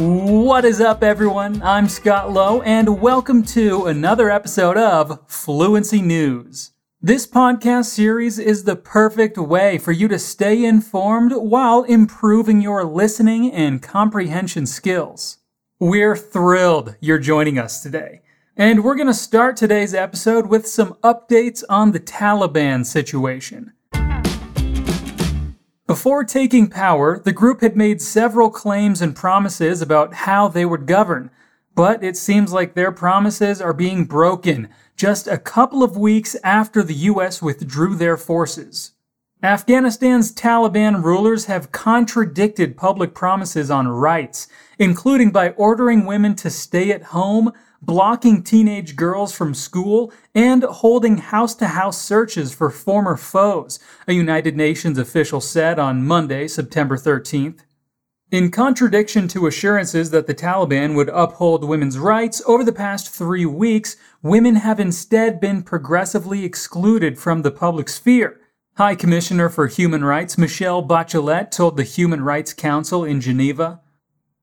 What is up, everyone? I'm Scott Lowe, and welcome to another episode of Fluency News. This podcast series is the perfect way for you to stay informed while improving your listening and comprehension skills. We're thrilled you're joining us today. And we're going to start today's episode with some updates on the Taliban situation. Before taking power, the group had made several claims and promises about how they would govern, but it seems like their promises are being broken just a couple of weeks after the US withdrew their forces. Afghanistan's Taliban rulers have contradicted public promises on rights, including by ordering women to stay at home, blocking teenage girls from school, and holding house to house searches for former foes, a United Nations official said on Monday, September 13th. In contradiction to assurances that the Taliban would uphold women's rights, over the past three weeks, women have instead been progressively excluded from the public sphere. High Commissioner for Human Rights Michelle Bachelet told the Human Rights Council in Geneva.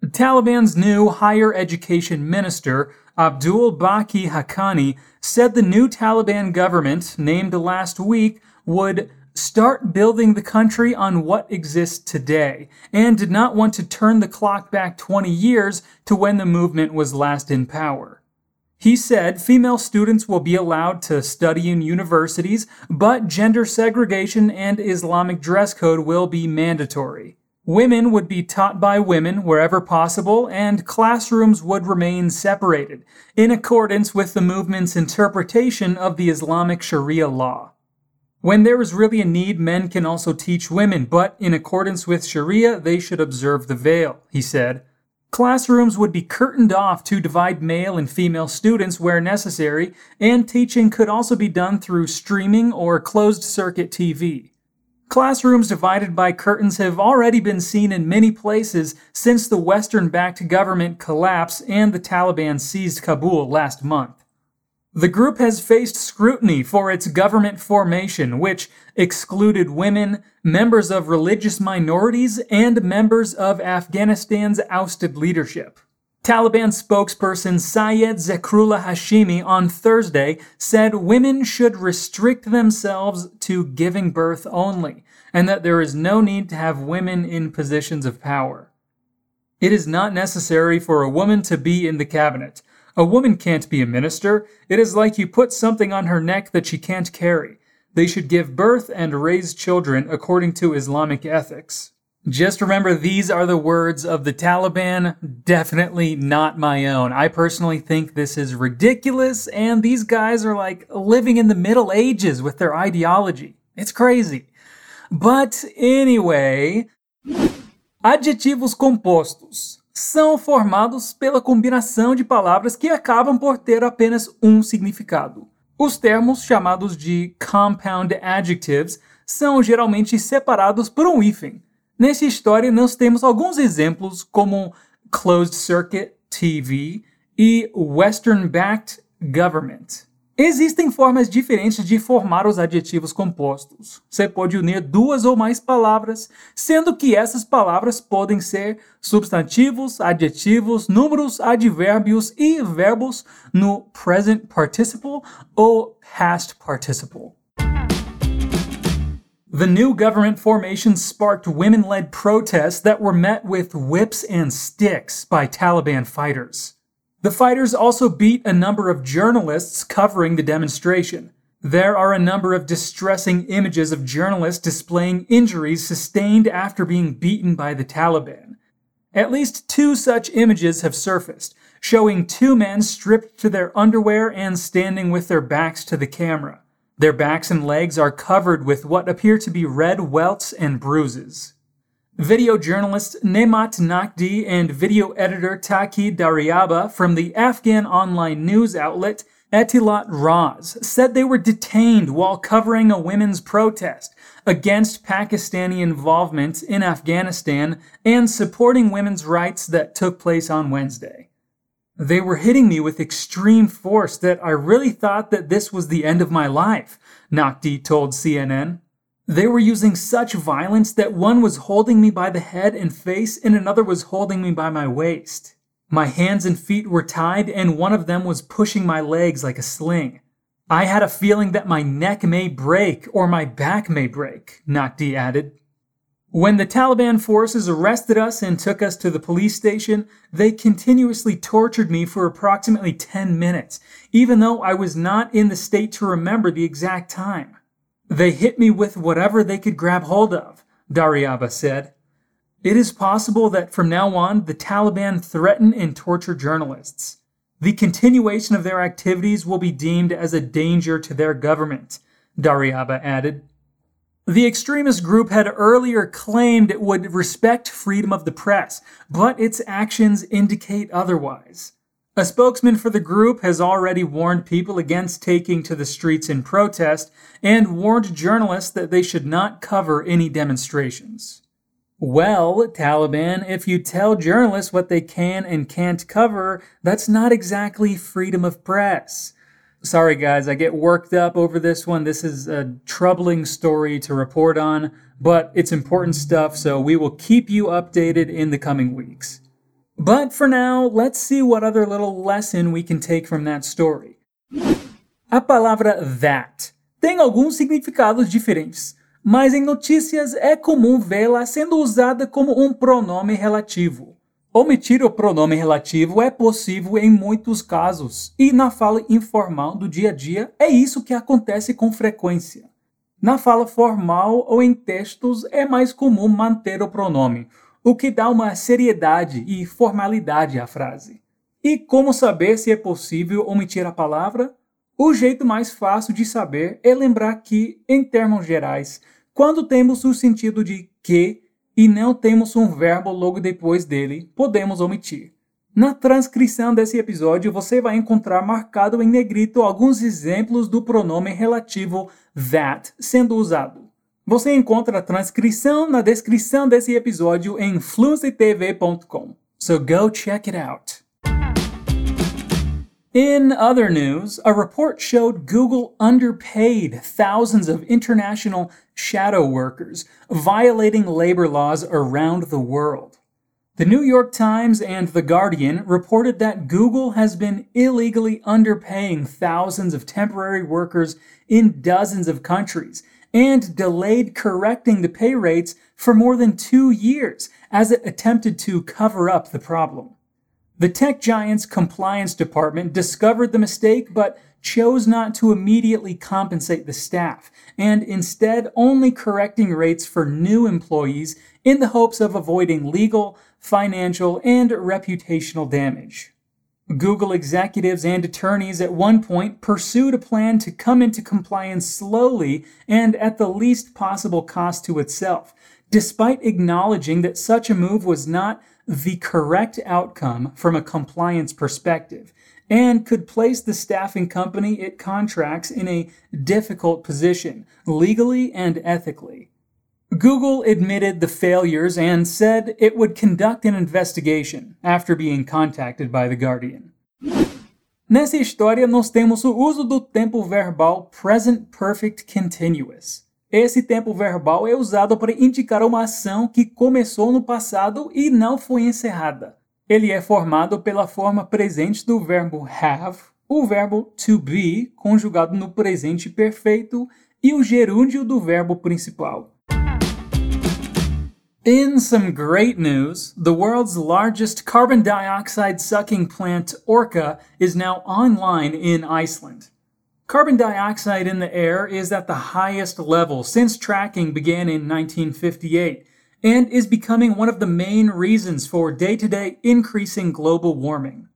The Taliban's new higher education minister, Abdul Baqi Haqqani said the new Taliban government, named last week, would start building the country on what exists today, and did not want to turn the clock back 20 years to when the movement was last in power. He said female students will be allowed to study in universities, but gender segregation and Islamic dress code will be mandatory. Women would be taught by women wherever possible, and classrooms would remain separated, in accordance with the movement's interpretation of the Islamic Sharia law. When there is really a need, men can also teach women, but in accordance with Sharia, they should observe the veil, he said. Classrooms would be curtained off to divide male and female students where necessary, and teaching could also be done through streaming or closed circuit TV. Classrooms divided by curtains have already been seen in many places since the Western backed government collapse and the Taliban seized Kabul last month. The group has faced scrutiny for its government formation, which excluded women, members of religious minorities, and members of Afghanistan's ousted leadership. Taliban spokesperson Syed Zekrullah Hashimi on Thursday said women should restrict themselves to giving birth only, and that there is no need to have women in positions of power. It is not necessary for a woman to be in the cabinet. A woman can't be a minister. It is like you put something on her neck that she can't carry. They should give birth and raise children according to Islamic ethics. Just remember, these are the words of the Taliban, definitely not my own. I personally think this is ridiculous, and these guys are like living in the Middle Ages with their ideology. It's crazy. But anyway, adjetivos compostos são formados pela combinação de palavras que acabam por ter apenas um significado. Os termos chamados de compound adjectives são geralmente separados por um hífen. Nessa história, nós temos alguns exemplos como Closed Circuit TV e Western Backed Government. Existem formas diferentes de formar os adjetivos compostos. Você pode unir duas ou mais palavras, sendo que essas palavras podem ser substantivos, adjetivos, números, advérbios e verbos no present participle ou past participle. The new government formation sparked women led protests that were met with whips and sticks by Taliban fighters. The fighters also beat a number of journalists covering the demonstration. There are a number of distressing images of journalists displaying injuries sustained after being beaten by the Taliban. At least two such images have surfaced, showing two men stripped to their underwear and standing with their backs to the camera. Their backs and legs are covered with what appear to be red welts and bruises. Video journalist Nemat Naqdi and video editor Taki Daryaba from the Afghan online news outlet Etilaatroz said they were detained while covering a women's protest against Pakistani involvement in Afghanistan and supporting women's rights that took place on Wednesday. They were hitting me with extreme force that I really thought that this was the end of my life, Naqdi told CNN. They were using such violence that one was holding me by the head and face, and another was holding me by my waist. My hands and feet were tied, and one of them was pushing my legs like a sling. I had a feeling that my neck may break or my back may break, Naqvi added. When the Taliban forces arrested us and took us to the police station, they continuously tortured me for approximately 10 minutes, even though I was not in the state to remember the exact time. They hit me with whatever they could grab hold of, Daryaba said. It is possible that from now on, the Taliban threaten and torture journalists. The continuation of their activities will be deemed as a danger to their government, Daryaba added. The extremist group had earlier claimed it would respect freedom of the press, but its actions indicate otherwise. A spokesman for the group has already warned people against taking to the streets in protest and warned journalists that they should not cover any demonstrations. Well, Taliban, if you tell journalists what they can and can't cover, that's not exactly freedom of press. Sorry, guys, I get worked up over this one. This is a troubling story to report on, but it's important stuff, so we will keep you updated in the coming weeks. But for now, let's see what other little lesson we can take from that story. A palavra that tem alguns significados diferentes, mas em notícias é comum vê-la sendo usada como um pronome relativo. Omitir o pronome relativo é possível em muitos casos, e na fala informal do dia a dia é isso que acontece com frequência. Na fala formal ou em textos é mais comum manter o pronome, o que dá uma seriedade e formalidade à frase. E como saber se é possível omitir a palavra? O jeito mais fácil de saber é lembrar que, em termos gerais, quando temos o sentido de que e não temos um verbo logo depois dele, podemos omitir. Na transcrição desse episódio, você vai encontrar marcado em negrito alguns exemplos do pronome relativo that sendo usado. Você encontra a transcrição na descrição desse episódio em fluencytv.com. So go check it out. In other news, a report showed Google underpaid thousands of international shadow workers, violating labor laws around the world. The New York Times and The Guardian reported that Google has been illegally underpaying thousands of temporary workers in dozens of countries and delayed correcting the pay rates for more than two years as it attempted to cover up the problem. The tech giant's compliance department discovered the mistake but chose not to immediately compensate the staff, and instead only correcting rates for new employees in the hopes of avoiding legal, financial, and reputational damage. Google executives and attorneys at one point pursued a plan to come into compliance slowly and at the least possible cost to itself, despite acknowledging that such a move was not the correct outcome from a compliance perspective and could place the staffing company it contracts in a difficult position, legally and ethically. Google admitted the failures and said it would conduct an investigation after being contacted by The Guardian. Nessa história, nós temos o uso do tempo verbal present perfect continuous. Esse tempo verbal é usado para indicar uma ação que começou no passado e não foi encerrada. Ele é formado pela forma presente do verbo have, o verbo to be, conjugado no presente perfeito, e o gerúndio do verbo principal. In some great news, the world's largest carbon dioxide sucking plant, Orca, is now online in Iceland. Carbon dioxide in the air is at the highest level since tracking began in 1958 and is becoming one of the main reasons for day to day increasing global warming.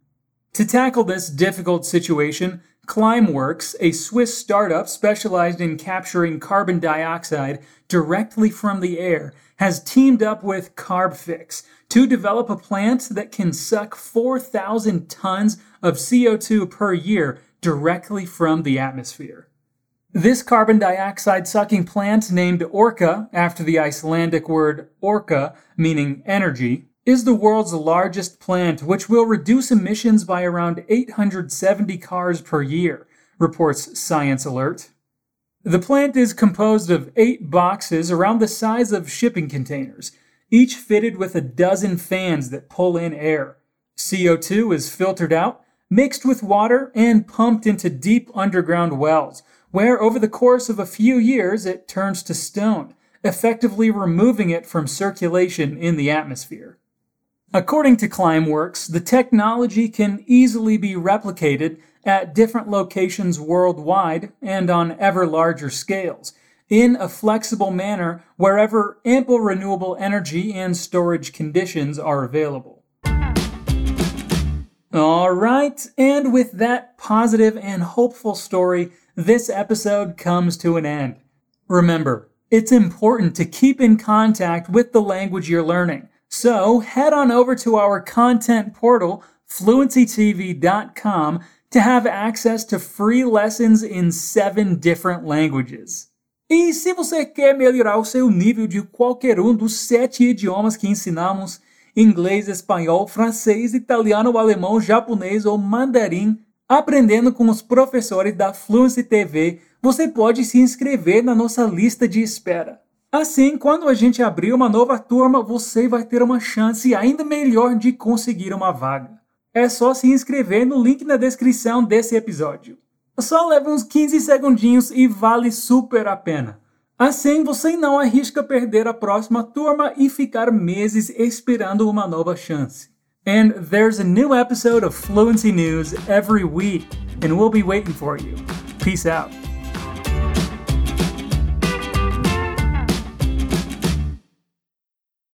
To tackle this difficult situation, Climeworks, a Swiss startup specialized in capturing carbon dioxide directly from the air, has teamed up with CarbFix to develop a plant that can suck 4,000 tons of CO2 per year directly from the atmosphere. This carbon dioxide sucking plant, named Orca after the Icelandic word orka, meaning energy, is the world's largest plant, which will reduce emissions by around 870 cars per year, reports Science Alert. The plant is composed of eight boxes around the size of shipping containers, each fitted with a dozen fans that pull in air. CO2 is filtered out, mixed with water, and pumped into deep underground wells, where over the course of a few years it turns to stone, effectively removing it from circulation in the atmosphere. According to Climeworks, the technology can easily be replicated at different locations worldwide and on ever larger scales in a flexible manner wherever ample renewable energy and storage conditions are available. All right, and with that positive and hopeful story, this episode comes to an end. Remember, it's important to keep in contact with the language you're learning. So head on over to our content portal, fluencytv.com, to have access to free lessons in seven different languages. E se você quer melhorar o seu nível de qualquer um dos sete idiomas que ensinamos, inglês, espanhol, francês, italiano, alemão, japonês ou mandarim, aprendendo com os professores da Fluency TV, você pode se inscrever na nossa lista de espera. Assim, quando a gente abrir uma nova turma, você vai ter uma chance ainda melhor de conseguir uma vaga. É só se inscrever no link na descrição desse episódio. Só leva uns 15 segundinhos e vale super a pena. Assim, você não arrisca perder a próxima turma e ficar meses esperando uma nova chance. And there's a new episode of Fluency News every week, and we'll be waiting for you. Peace out.